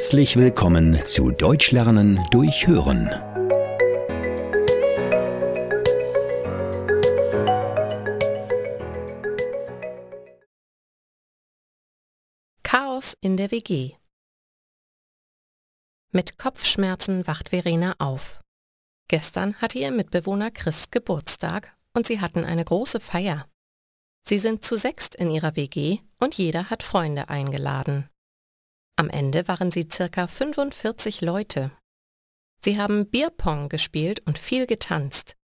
Herzlich willkommen zu Deutsch lernen durch Hören. Chaos in der WG. Mit Kopfschmerzen wacht Verena auf. Gestern hatte ihr Mitbewohner Chris Geburtstag und sie hatten eine große Feier. Sie sind zu sechst in ihrer WG und jeder hat Freunde eingeladen. Am Ende waren sie circa 45 Leute. Sie haben Bierpong gespielt und viel getanzt.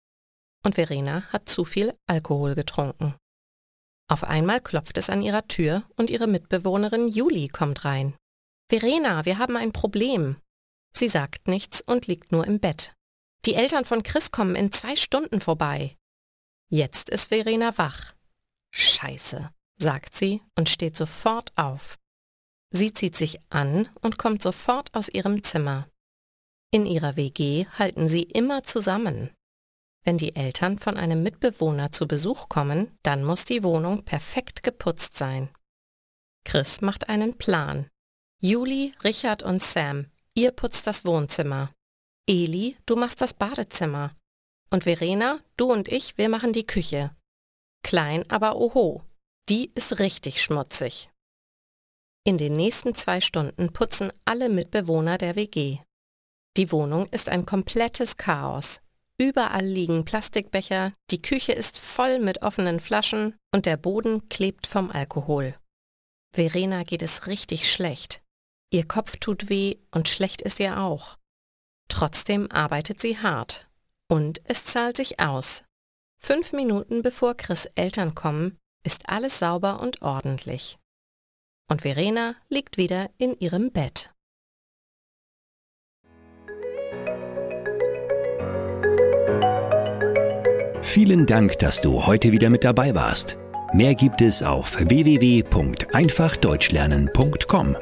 Und Verena hat zu viel Alkohol getrunken. Auf einmal klopft es an ihrer Tür und ihre Mitbewohnerin Juli kommt rein. Verena, wir haben ein Problem. Sie sagt nichts und liegt nur im Bett. Die Eltern von Chris kommen in zwei Stunden vorbei. Jetzt ist Verena wach. Scheiße, sagt sie und steht sofort auf. Sie zieht sich an und kommt sofort aus ihrem Zimmer. In ihrer WG halten sie immer zusammen. Wenn die Eltern von einem Mitbewohner zu Besuch kommen, dann muss die Wohnung perfekt geputzt sein. Chris macht einen Plan. Julie, Richard und Sam, ihr putzt das Wohnzimmer. Eli, du machst das Badezimmer. Und Verena, du und ich, wir machen die Küche. Klein, aber oho, die ist richtig schmutzig. In den nächsten zwei Stunden putzen alle Mitbewohner der WG. Die Wohnung ist ein komplettes Chaos. Überall liegen Plastikbecher, die Küche ist voll mit offenen Flaschen und der Boden klebt vom Alkohol. Verena geht es richtig schlecht. Ihr Kopf tut weh und schlecht ist ihr auch. Trotzdem arbeitet sie hart. Und es zahlt sich aus. Fünf Minuten bevor Chris Eltern kommen, ist alles sauber und ordentlich. Und Verena liegt wieder in ihrem Bett. Vielen Dank, dass du heute wieder mit dabei warst. Mehr gibt es auf www.einfachdeutschlernen.com.